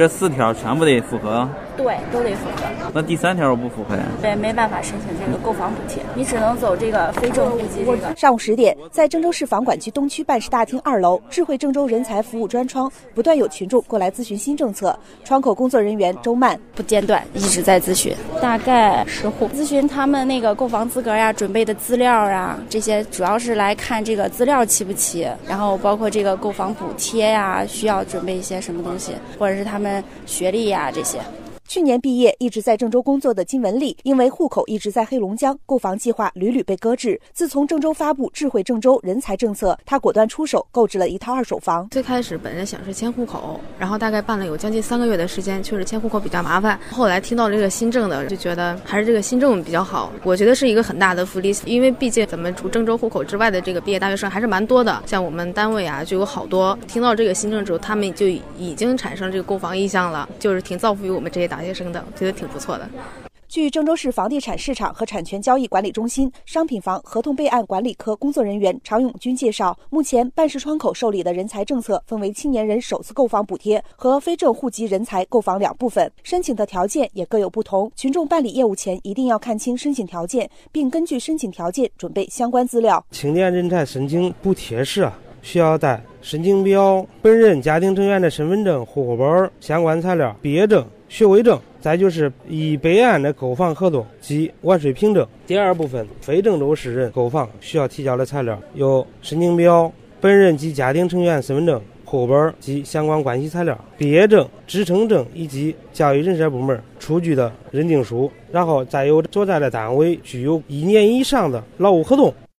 这四条全部得符合。对，都得符合。那第三条我不符合呀？对，没办法申请这个购房补贴，你只能走这个非正户籍这个。上午十点，在郑州市房管局东区办事大厅二楼智慧郑州人才服务专窗，不断有群众过来咨询新政策。窗口工作人员周曼不间断一直在咨询，大概十户咨询他们那个购房资格呀、准备的资料啊这些，主要是来看这个资料齐不齐，然后包括这个购房补贴呀，需要准备一些什么东西，或者是他们学历呀这些。去年毕业一直在郑州工作的金文丽，因为户口一直在黑龙江，购房计划屡屡被搁置。自从郑州发布智慧郑州人才政策，她果断出手购置了一套二手房。最开始本人想是迁户口，然后大概办了有将近三个月的时间，确实迁户口比较麻烦。后来听到这个新政的，就觉得还是这个新政比较好。我觉得是一个很大的福利，因为毕竟咱们除郑州户口之外的这个毕业大学生还是蛮多的。像我们单位啊，就有好多听到这个新政之后，他们就已经产生这个购房意向了，就是挺造福于我们这些大。大学生的觉得挺不错的。据郑州市房地产市场和产权交易管理中心商品房合同备案管理科工作人员常永军介绍，目前办事窗口受理的人才政策分为青年人首次购房补贴和非正户籍人才购房两部分，申请的条件也各有不同。群众办理业务前一定要看清申请条件，并根据申请条件准备相关资料。青年人才申请补贴时啊，需要带申请表、本人家庭成员的身份证、户口本相关材料、毕业证。学位证，再就是已备案的购房合同及完税凭证。第二部分，非郑州市人购房需要提交的材料有申请表、本人及家庭成员身份证、户口本及相关关系材料、毕业证、职称证以及教育人社部门出具的认定书，然后再有所在的单位具有一年以上的劳务合同。